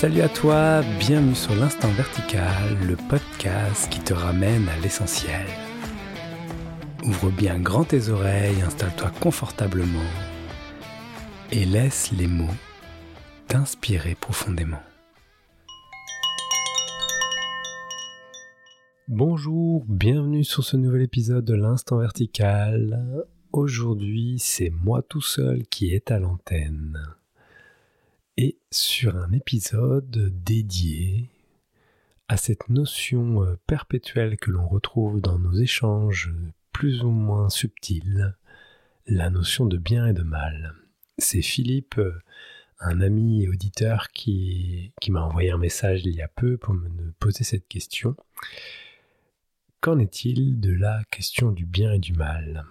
Salut à toi, bienvenue sur l'Instant Vertical, le podcast qui te ramène à l'essentiel. Ouvre bien grand tes oreilles, installe-toi confortablement et laisse les mots t'inspirer profondément. Bonjour, bienvenue sur ce nouvel épisode de l'Instant Vertical. Aujourd'hui, c'est moi tout seul qui est à l'antenne et sur un épisode dédié à cette notion euh, perpétuelle que l'on retrouve dans nos échanges plus ou moins subtils, la notion de bien et de mal. C'est Philippe, euh, un ami et auditeur, qui, qui m'a envoyé un message il y a peu pour me poser cette question. Qu'en est-il de la question du bien et du mal?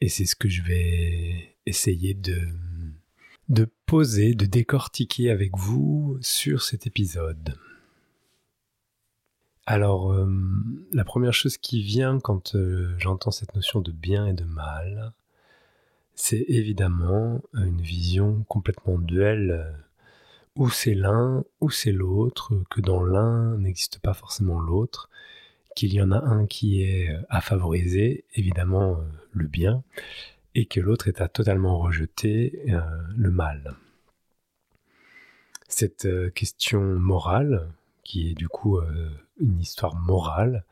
Et c'est ce que je vais essayer de de poser, de décortiquer avec vous sur cet épisode. Alors, euh, la première chose qui vient quand euh, j'entends cette notion de bien et de mal, c'est évidemment une vision complètement duelle, euh, où c'est l'un ou c'est l'autre, que dans l'un n'existe pas forcément l'autre, qu'il y en a un qui est à favoriser, évidemment le bien, et que l'autre est à totalement rejeter euh, le mal. Cette euh, question morale, qui est du coup euh, une histoire morale,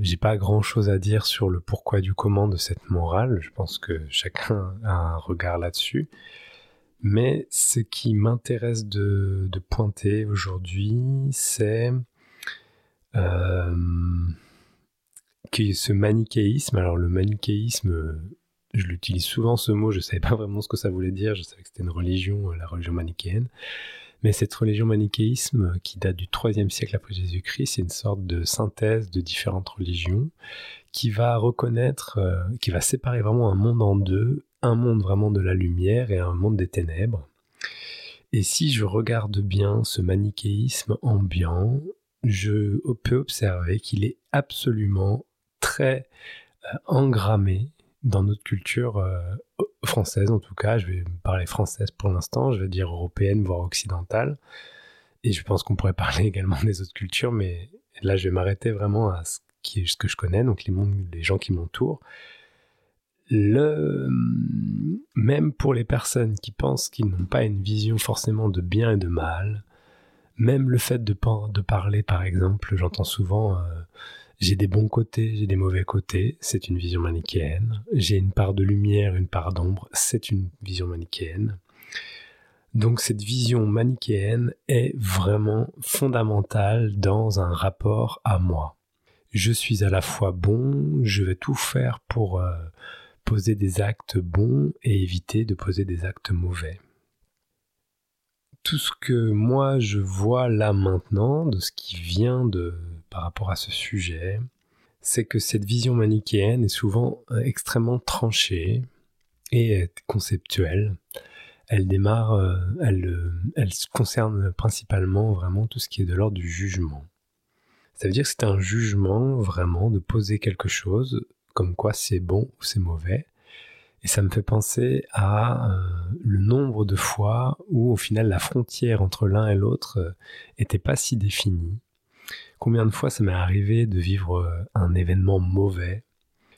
j'ai pas grand chose à dire sur le pourquoi du comment de cette morale, je pense que chacun a un regard là-dessus. Mais ce qui m'intéresse de, pointer aujourd'hui, c'est que ce manichéisme, alors le manichéisme, je l'utilise souvent ce mot, je ne savais pas vraiment ce que ça voulait dire, je savais que c'était une religion, euh, la religion manichéenne. Mais cette religion manichéisme, euh, qui date du 3 siècle après Jésus-Christ, c'est une sorte de synthèse de différentes religions qui va reconnaître, euh, qui va séparer vraiment un monde en deux, un monde vraiment de la lumière et un monde des ténèbres. Et si je regarde bien ce manichéisme ambiant, je peux observer qu'il est absolument très engrammé dans notre culture euh, française en tout cas, je vais parler française pour l'instant, je vais dire européenne voire occidentale, et je pense qu'on pourrait parler également des autres cultures, mais là je vais m'arrêter vraiment à ce, qui est, ce que je connais, donc les, les gens qui m'entourent. Le, même pour les personnes qui pensent qu'ils n'ont pas une vision forcément de bien et de mal, même le fait de, de parler par exemple, j'entends souvent euh, j'ai des bons côtés, j'ai des mauvais côtés, c'est une vision manichéenne. J'ai une part de lumière, une part d'ombre, c'est une vision manichéenne. Donc cette vision manichéenne est vraiment fondamentale dans un rapport à moi. Je suis à la fois bon, je vais tout faire pour euh, poser des actes bons et éviter de poser des actes mauvais. Tout ce que moi je vois là maintenant, de ce qui vient de par rapport à ce sujet, c'est que cette vision manichéenne est souvent euh, extrêmement tranchée et conceptuelle. Elle démarre, euh, elle, euh, concerne principalement vraiment tout ce qui est de l'ordre du jugement. Ça veut dire que c'est un jugement vraiment de poser quelque chose comme quoi c'est bon ou c'est mauvais. Et ça me fait penser à le nombre de fois où au final la frontière entre l'un et l'autre n'était pas si définie Combien de fois ça m'est arrivé de vivre euh, un événement mauvais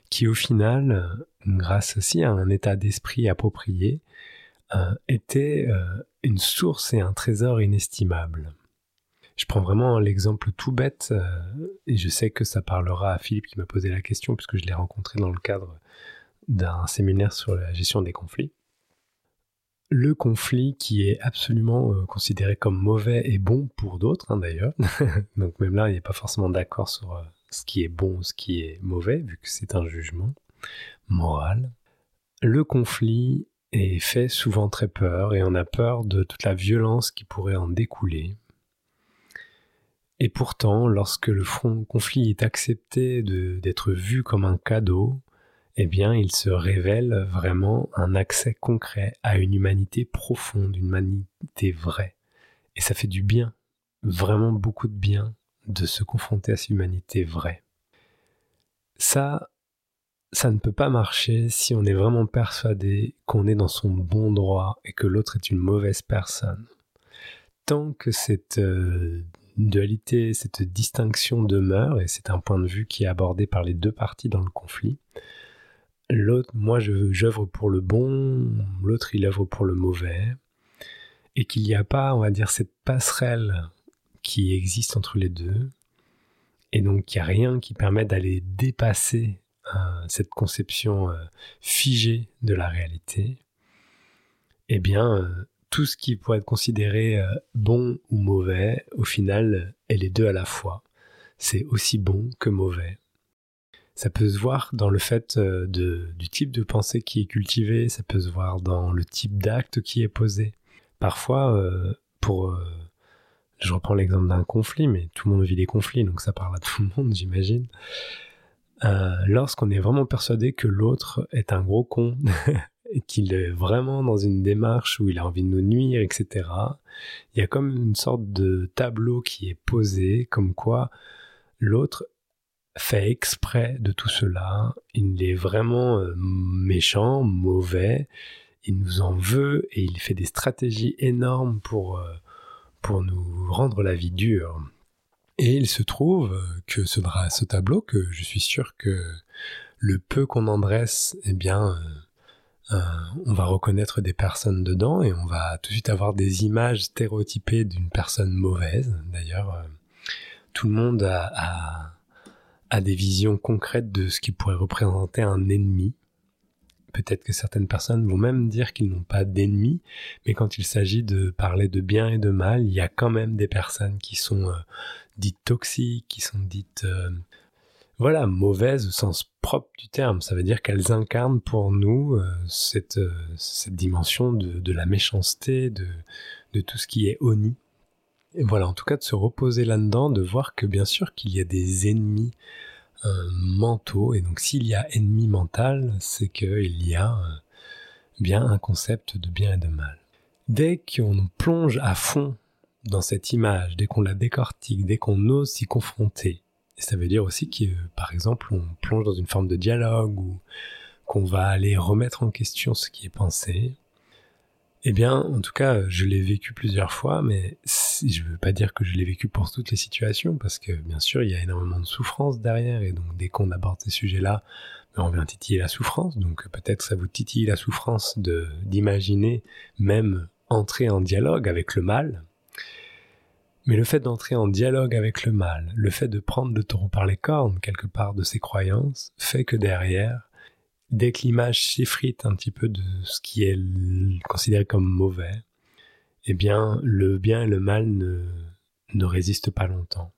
qui au final, euh, grâce aussi à un état d'esprit approprié, euh, était une source et un trésor inestimable. Je prends vraiment l'exemple tout bête, et je sais que ça parlera à Philippe qui m'a posé la question, puisque je l'ai rencontré dans le cadre d'un séminaire sur la gestion des conflits le conflit qui est absolument euh, considéré comme mauvais et bon pour d'autres hein, d'ailleurs. Donc même là, il n'est pas forcément d'accord sur euh, ce qui est bon ou ce qui est mauvais, vu que c'est un jugement moral. Le conflit est fait souvent très peur et on a peur de toute la violence qui pourrait en découler. Et pourtant, lorsque le front conflit est accepté d'être vu comme un cadeau, eh bien, il se révèle vraiment un accès concret à une humanité profonde, une humanité vraie. Et ça fait du bien, vraiment beaucoup de bien, de se confronter à cette humanité vraie. Ça, ça ne peut pas marcher si on est vraiment persuadé qu'on est dans son bon droit et que l'autre est une mauvaise personne. Tant que cette euh, dualité, cette distinction demeure, et c'est un point de vue qui est abordé par les deux parties dans le conflit, l'autre, moi j'œuvre pour le bon, l'autre il œuvre pour le mauvais, et qu'il n'y a pas, on va dire, cette passerelle qui existe entre les deux, et donc il n'y a rien qui permet d'aller dépasser euh, cette conception euh, figée de la réalité, eh bien, euh, tout ce qui pourrait être considéré bon ou mauvais, au final, est les deux à la fois. C'est aussi bon que mauvais. Ça peut se voir dans le fait de, du type de pensée qui est cultivé, ça peut se voir dans le type d'acte qui est posé. Parfois, pour je reprends l'exemple d'un conflit, mais tout le monde vit des conflits, donc ça parle à tout le monde, j'imagine. Euh, lorsqu'on est vraiment persuadé que l'autre est un gros con, qu'il est vraiment dans une démarche où il a envie de nous nuire, etc., il y a comme une sorte de tableau qui est posé, comme quoi l'autre fait exprès de tout cela, il est vraiment euh, méchant, mauvais, il nous en veut et il fait des stratégies énormes pour, euh, pour nous rendre la vie dure. Et il se trouve que ce, ce tableau, que je suis sûr que le peu qu'on en dresse, eh bien, euh, euh, on va reconnaître des personnes dedans et on va tout de suite avoir des images stéréotypées d'une personne mauvaise. D'ailleurs, euh, tout le monde a, des visions concrètes de ce qui pourrait représenter un ennemi. Peut-être que certaines personnes vont même dire qu'ils n'ont pas d'ennemis, mais quand il s'agit de parler de bien et de mal, il y a quand même des personnes qui sont dites toxiques, qui sont dites euh, voilà mauvaises au sens propre du terme. Ça veut dire qu'elles incarnent pour nous euh, cette, euh, cette dimension de, de, la méchanceté, de, de tout ce qui est oni. Voilà, en tout cas de se reposer là-dedans, de voir que bien sûr qu'il y a des ennemis mentaux, et donc s'il y a ennemi mental, c'est qu'il y a bien un concept de bien et de mal. Dès qu'on plonge à fond dans cette image, dès qu'on la décortique, dès qu'on ose s'y confronter, et ça veut dire aussi que, par exemple, on plonge dans une forme de dialogue ou qu'on va aller remettre en question ce qui est pensé, eh bien, en tout cas, je l'ai vécu plusieurs fois, mais je ne veux pas dire que je l'ai vécu pour toutes les situations, parce que bien sûr, il y a énormément de souffrance derrière, et donc dès qu'on aborde ces sujets-là, ben, on vient titiller la souffrance, donc peut-être ça vous titille la souffrance d'imaginer même entrer en dialogue avec le mal, mais le fait d'entrer en dialogue avec le mal, le fait de prendre le taureau par les cornes quelque part de ses croyances, fait que derrière, dès que l'image s'effrite un petit peu de ce qui est considéré comme mauvais, eh bien, le bien et le mal ne, résistent pas longtemps.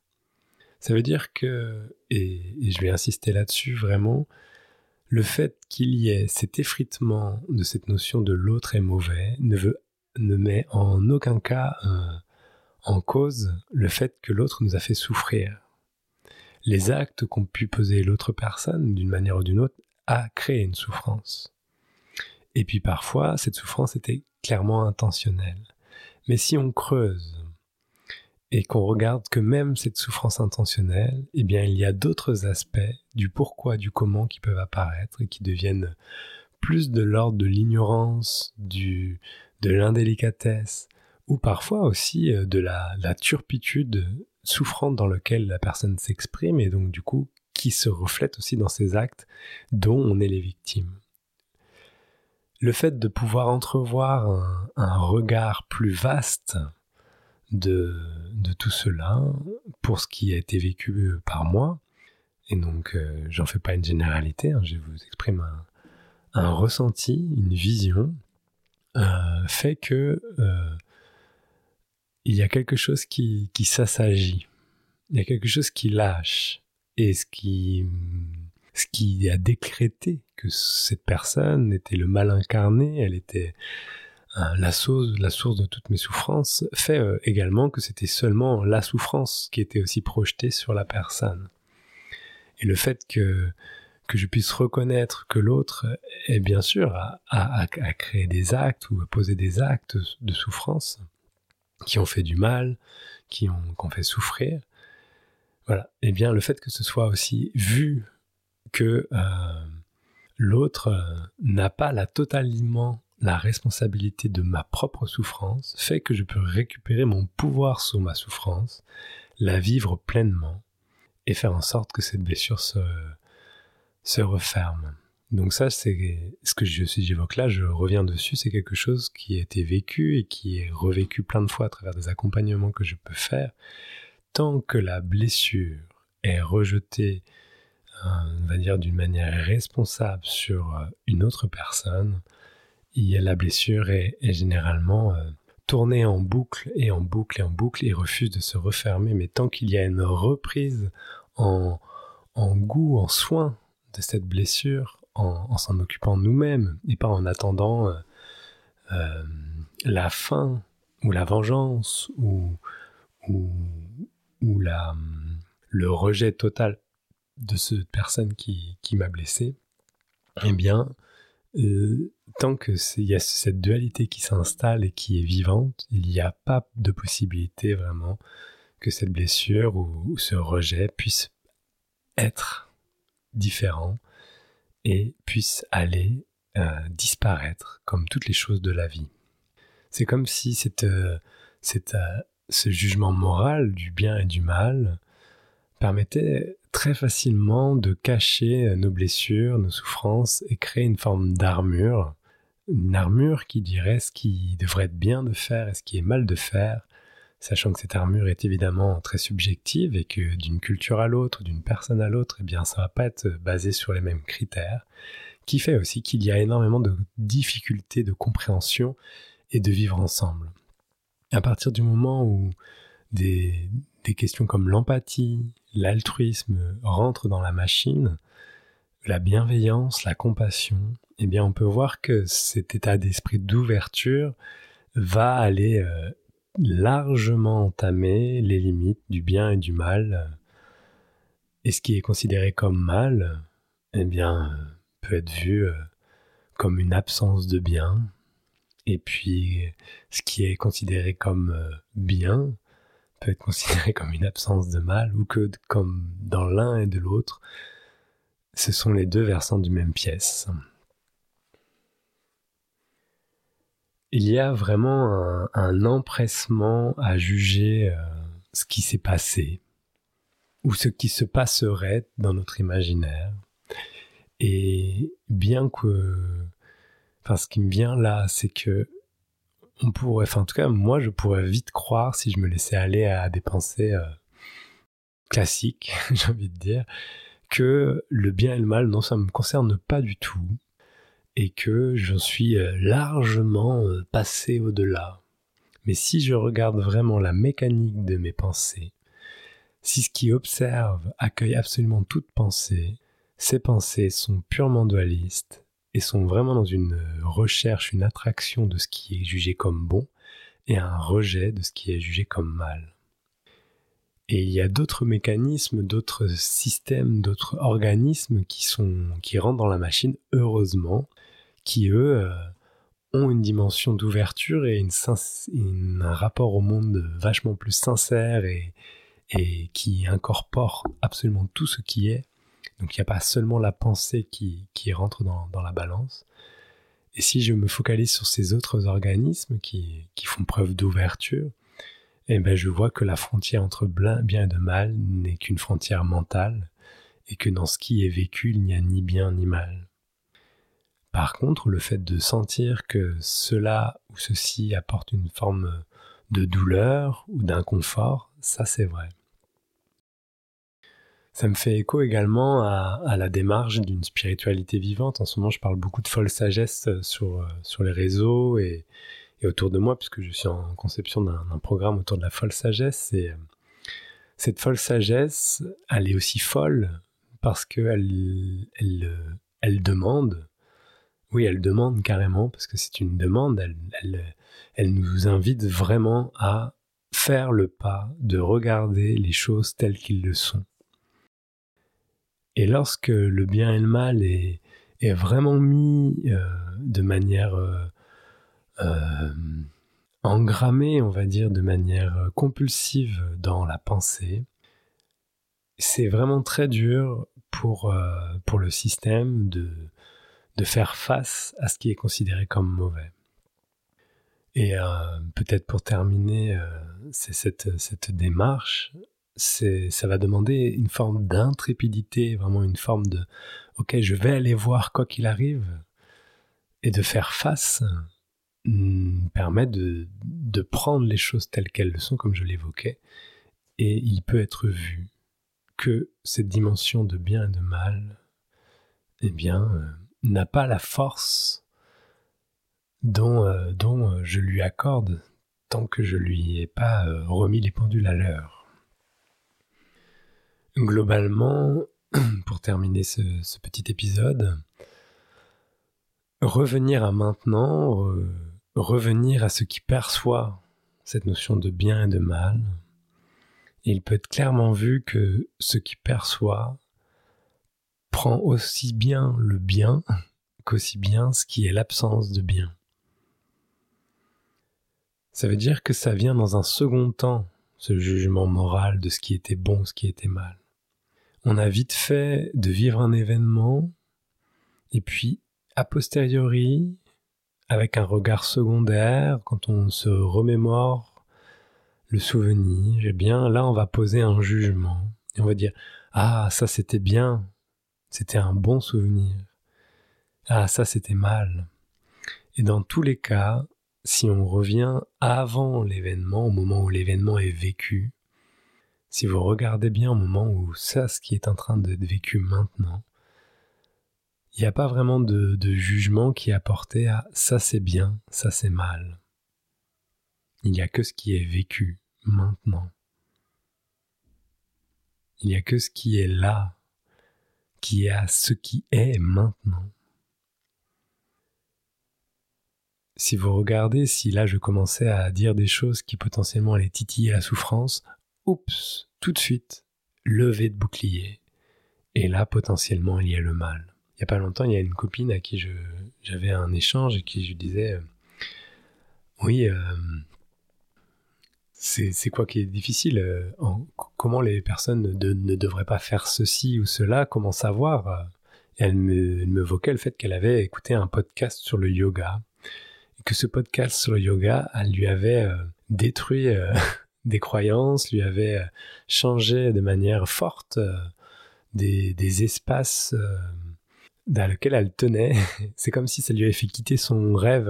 Ça veut dire que, et, je vais insister là-dessus vraiment, le fait qu'il y ait cet effritement de cette notion de l'autre est mauvais ne met en aucun cas un, en cause le fait que l'autre nous a fait souffrir. Les actes qu'ont pu poser l'autre personne, d'une manière ou d'une autre, a créé une souffrance. Et puis parfois, cette souffrance était clairement intentionnelle. Mais si on creuse et qu'on regarde que même cette souffrance intentionnelle, eh bien, il y a d'autres aspects du pourquoi, du comment qui peuvent apparaître et qui deviennent plus de l'ordre de l'ignorance, du, de l'indélicatesse, ou parfois aussi euh, de la, turpitude souffrante dans laquelle la personne s'exprime et donc du coup se reflète aussi dans ses actes dont on est les victimes. Le fait de pouvoir entrevoir un, regard plus vaste de, tout cela pour ce qui a été vécu par moi, et donc euh, j'en fais pas une généralité, hein, je vous exprime un, ressenti, une vision, euh, fait que il y a quelque chose qui s'assagit, il y a quelque chose qui lâche, et ce qui, ce qui a décrété que cette personne était le mal incarné, elle était la, source, la source de toutes mes souffrances, fait euh, également que c'était seulement la souffrance qui était aussi projetée sur la personne. Et le fait que, que je puisse reconnaître que l'autre est bien sûr à, créer des actes ou à poser des actes de souffrance, qui ont fait du mal, qui ont, fait souffrir. Voilà. Eh bien, le fait que ce soit aussi vu que euh, l'autre euh, n'a pas la totalement la responsabilité de ma propre souffrance, fait que je peux récupérer mon pouvoir sur ma souffrance, la vivre pleinement et faire en sorte que cette blessure se, se referme. Donc ça, c'est ce que j'évoque là, je reviens dessus, c'est quelque chose qui a été vécu et qui est revécu plein de fois à travers des accompagnements que je peux faire. Tant que la blessure est rejetée, euh, on va dire d'une manière responsable sur euh, une autre personne, la blessure est, généralement euh, tournée en boucle et en boucle et en boucle et refuse de se refermer. Mais tant qu'il y a une reprise en, en goût, en soin de cette blessure, en, s'en occupant nous-mêmes et pas en attendant euh, la fin ou la vengeance ou, ou la, le rejet total de cette personne qui, qui m'a blessé, eh bien, euh, tant que il y a cette dualité qui s'installe et qui est vivante, il n'y a pas de possibilité vraiment que cette blessure ou, ou ce rejet puisse être différent et puisse aller euh, disparaître comme toutes les choses de la vie. C'est comme si cette, euh, cette, euh, ce jugement moral du bien et du mal permettait très facilement de cacher nos blessures, nos souffrances et créer une forme d'armure, une armure qui dirait ce qui devrait être bien de faire et ce qui est mal de faire, sachant que cette armure est évidemment très subjective et que d'une culture à l'autre, d'une personne à l'autre, eh bien ça va pas être basé sur les mêmes critères, qui fait aussi qu'il y a énormément de difficultés de compréhension et de vivre ensemble. À partir du moment où des, questions comme l'empathie, l'altruisme rentrent dans la machine, la bienveillance, la compassion, eh bien on peut voir que cet état d'esprit d'ouverture va aller euh, largement entamé les limites du bien et du mal. Et ce qui est considéré comme mal, eh bien, peut être vu euh, comme une absence de bien. Et puis, ce qui est considéré comme euh, bien peut être considéré comme une absence de mal, ou que comme dans l'un et de l'autre, ce sont les deux versants du même pièce. il y a vraiment un, empressement à juger euh, ce qui s'est passé ou ce qui se passerait dans notre imaginaire. Et bien que, enfin, ce qui me vient là, c'est que on pourrait, en tout cas, moi, je pourrais vite croire si je me laissais aller à des pensées euh, classiques, j'ai envie de dire, que le bien et le mal, non, ça me concerne pas du tout et que je suis euh, largement euh, passé au-delà. Mais si je regarde vraiment la mécanique de mes pensées, si ce qui observe accueille absolument toute pensée, ces pensées sont purement dualistes et sont vraiment dans une recherche, une attraction de ce qui est jugé comme bon et un rejet de ce qui est jugé comme mal. Et il y a d'autres mécanismes, d'autres systèmes, d'autres organismes qui sont, qui rentrent dans la machine, heureusement, qui eux euh, ont une dimension d'ouverture et un rapport au monde vachement plus sincère et, et qui incorpore absolument tout ce qui est. Donc il n'y a pas seulement la pensée qui, rentre dans, la balance. Et si je me focalise sur ces autres organismes qui, qui font preuve d'ouverture, eh ben je vois que la frontière entre bien et de mal n'est qu'une frontière mentale, et que dans ce qui est vécu, il n'y a ni bien ni mal. Par contre, le fait de sentir que cela ou ceci apporte une forme de douleur ou d'inconfort, ça c'est vrai. Ça me fait écho également à, la démarche d'une spiritualité vivante. En ce moment, je parle beaucoup de folle sagesse sur, sur les réseaux et, autour de moi, puisque je suis en conception d'un programme autour de la folle sagesse. Et cette folle sagesse, elle est aussi folle parce qu'elle elle, elle demande oui, elle demande carrément, parce que c'est une demande, elle, nous invite vraiment à faire le pas de regarder les choses telles qu'elles le sont. Et lorsque le bien et le mal est, vraiment mis euh, de manière euh, euh, engrammée, on va dire, de manière compulsive dans la pensée, c'est vraiment très dur pour, pour le système de, de faire face à ce qui est considéré comme mauvais. Et peut-être pour terminer, c'est cette, cette démarche, ça va demander une forme d'intrépidité, vraiment une forme de ok, je vais aller voir quoi qu'il arrive, et de faire face mm, permet de, prendre les choses telles qu'elles sont, comme je l'évoquais, et il peut être vu que cette dimension de bien et de mal, eh bien, euh, n'a pas la force dont, euh, euh, je lui accorde tant que je lui ai pas remis les pendules à l'heure. Globalement, pour terminer ce, petit épisode, revenir à maintenant, revenir à ce qui perçoit cette notion de bien et de mal, il peut être clairement vu que ce qui perçoit prend aussi bien le bien qu'aussi bien ce qui est l'absence de bien. Ça veut dire que ça vient dans un second temps, ce jugement moral de ce qui était bon, ce qui était mal. On a vite fait de vivre un événement, et puis, a posteriori, avec un regard secondaire, quand on se remémore le souvenir, eh bien là on va poser un jugement on va dire ah ça c'était bien, c'était un bon souvenir. Ah ça c'était mal. Et dans tous les cas, si on revient avant l'événement, au moment où l'événement est vécu, si vous regardez bien au moment où ça, ce qui est en train d'être vécu maintenant, il n'y a pas vraiment de, de, jugement qui est apporté à ça c'est bien, ça c'est mal. Il n'y a que ce qui est vécu maintenant. Il n'y a que ce qui est là, qui est à ce qui est maintenant. Si vous regardez, si là je commençais à dire des choses qui potentiellement allaient titiller la souffrance, oups, tout de suite, levé de bouclier. Et là, potentiellement, il y a le mal. Il n'y a pas longtemps, il y a une copine à qui j'avais un échange et qui je disais, euh, oui, euh, c'est quoi qui est difficile euh, Comment les personnes ne, devraient pas faire ceci ou cela? Comment savoir? Euh? Elle me, le fait qu'elle avait écouté un podcast sur le yoga et que ce podcast sur le yoga, elle lui avait détruit des croyances, lui avait changé de manière forte des, des, espaces dans lesquels elle tenait. C'est comme si ça lui avait fait quitter son rêve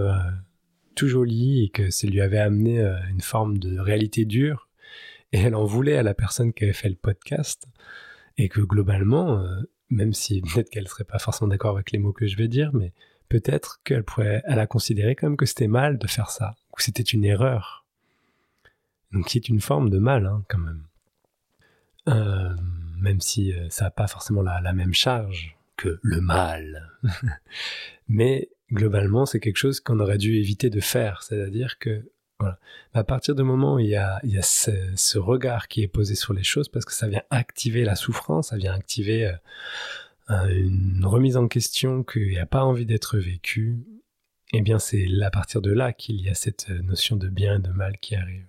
tout joli et que ça lui avait amené euh, une forme de réalité dure. Et elle en voulait à la personne qui avait fait le podcast. Et que globalement, euh, même si peut-être qu'elle serait pas forcément d'accord avec les mots que je vais dire, mais peut-être qu'elle pourrait, elle a considéré quand même que c'était mal de faire ça, que c'était une erreur. Donc c'est une forme de mal, hein, quand même. Euh, même si ça n'a pas forcément la, même charge que le mal. mais globalement, c'est quelque chose qu'on aurait dû éviter de faire. C'est-à-dire que, à partir du moment où il y a, ce, regard qui est posé sur les choses, parce que ça vient activer la souffrance, ça vient activer euh, une remise en question qu'il n'y a pas envie d'être vécu, eh bien, c'est à partir de là qu'il y a cette notion de bien et de mal qui arrive.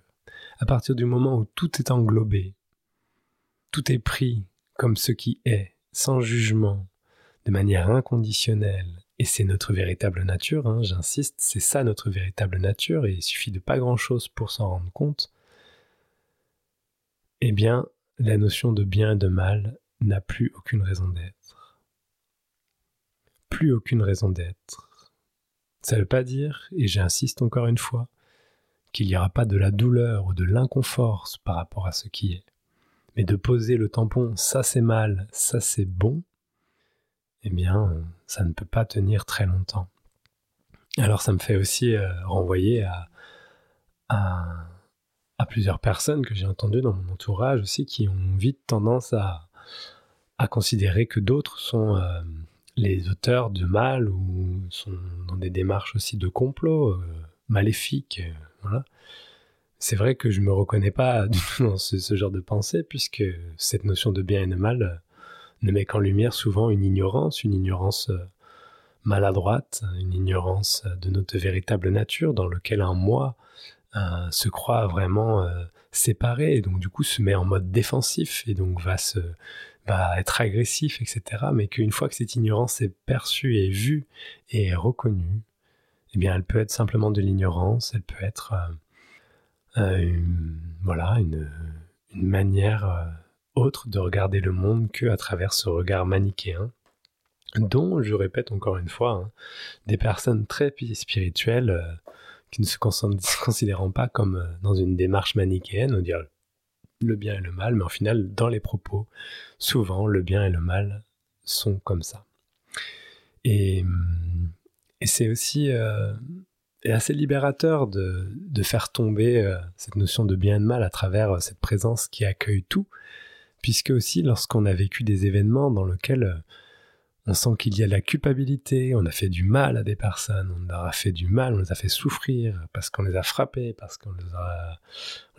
À partir du moment où tout est englobé, tout est pris comme ce qui est, sans jugement, de manière inconditionnelle, et c'est notre véritable nature, hein, j'insiste, c'est ça notre véritable nature, et il suffit de pas grand-chose pour s'en rendre compte, eh bien, la notion de bien et de mal n'a plus aucune raison d'être. Plus aucune raison d'être. Ça ne veut pas dire, et j'insiste encore une fois, qu'il n'y aura pas de la douleur ou de l'inconfort par rapport à ce qui est. Mais de poser le tampon ça c'est mal, ça c'est bon, eh bien, ça ne peut pas tenir très longtemps. Alors ça me fait aussi euh, renvoyer à, à, plusieurs personnes que j'ai entendues dans mon entourage aussi qui ont vite tendance à, à considérer que d'autres sont euh, les auteurs de mal ou sont dans des démarches aussi de complot euh, maléfiques. voilà. C'est vrai que je me reconnais pas dans ce, genre de pensée puisque cette notion de bien et de mal ne met qu'en lumière souvent une ignorance, une ignorance euh, maladroite, une ignorance euh, de notre véritable nature dans lequel un moi euh, se croit vraiment séparé et donc du coup se met en mode défensif et donc va se va être agressif, etc. Mais qu'une fois que cette ignorance est perçue et vue et reconnue, eh bien, elle peut être simplement de l'ignorance, elle peut être euh, euh, une, voilà, une, manière euh, autre de regarder le monde que à travers ce regard manichéen, dont, je répète encore une fois, hein, des personnes très spirituelles qui ne se considérant pas comme dans une démarche manichéenne, on dirait le bien et le mal, mais au final, dans les propos, souvent, le bien et le mal sont comme ça. Et, c'est aussi euh, assez libérateur de, faire tomber euh, cette notion de bien et de mal à travers euh, cette présence qui accueille tout, puisque aussi lorsqu'on a vécu des événements dans lesquels on sent qu'il y a la culpabilité, on a fait du mal à des personnes, on leur a fait du mal, on les a fait souffrir parce qu'on les a frappés, parce qu'on les a,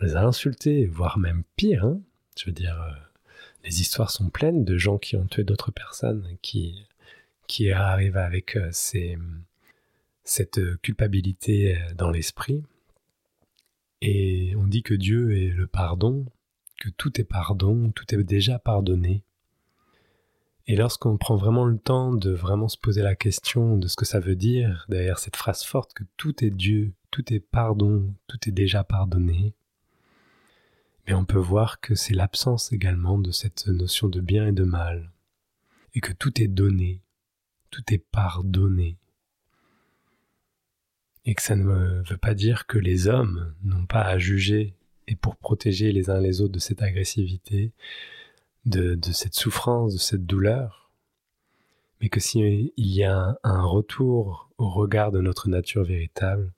les a insultés, voire même pire. Hein. Je veux dire, les histoires sont pleines de gens qui ont tué d'autres personnes, qui, qui arrivent avec ces, cette culpabilité euh, dans l'esprit. Et on dit que Dieu est le pardon, que tout est pardon, tout est déjà pardonné. Et lorsqu'on prend vraiment le temps de vraiment se poser la question de ce que ça veut dire derrière cette phrase forte que tout est Dieu, tout est pardon, tout est déjà pardonné, mais on peut voir que c'est l'absence également de cette notion de bien et de mal, et que tout est donné, tout est pardonné, et que ça ne veut pas dire que les hommes n'ont pas à juger et pour protéger les uns les autres de cette agressivité, de, cette souffrance, de cette douleur, mais que s'il y a un, retour au regard de notre nature véritable,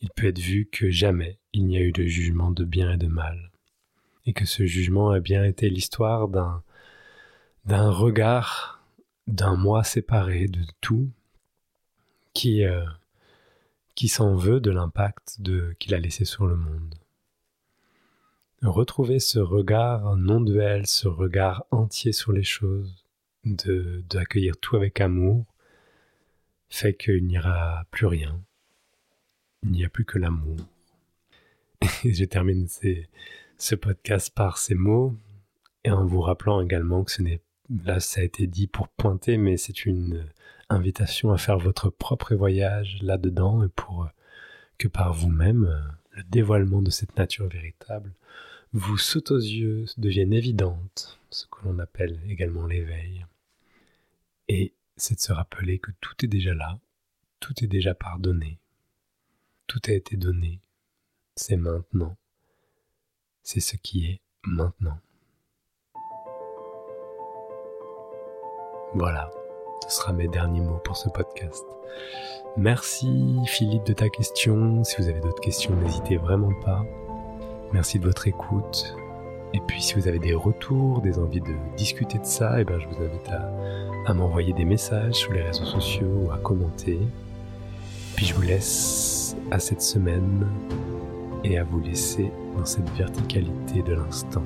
il peut être vu que jamais il n'y a eu de jugement de bien et de mal, et que ce jugement a bien été l'histoire d'un d'un regard d'un moi séparé de tout qui euh, qui s'en veut de l'impact qu'il a laissé sur le monde retrouver ce regard non duel, ce regard entier sur les choses, de d'accueillir tout avec amour, fait qu'il n'y aura plus rien. Il n'y a plus que l'amour. Et je termine ce podcast par ces mots et en vous rappelant également que ce n'est là ça a été dit pour pointer, mais c'est une invitation à faire votre propre voyage là-dedans et pour que par vous-même le dévoilement de cette nature véritable vous saute aux yeux, deviennent évidentes, ce que l'on appelle également l'éveil. Et c'est de se rappeler que tout est déjà là, tout est déjà pardonné, tout a été donné, c'est maintenant, c'est ce qui est maintenant. Voilà, ce sera mes derniers mots pour ce podcast. Merci Philippe de ta question. Si vous avez d'autres questions, n'hésitez vraiment pas. Merci de votre écoute. Et puis si vous avez des retours, des envies de discuter de ça, et eh ben, je vous invite à, m'envoyer des messages sur les réseaux sociaux ou à commenter. Puis je vous laisse à cette semaine et à vous laisser dans cette verticalité de l'instant,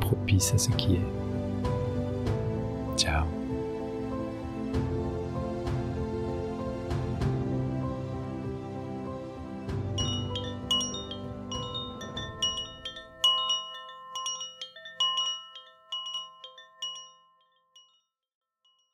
propice à ce qui est. Ciao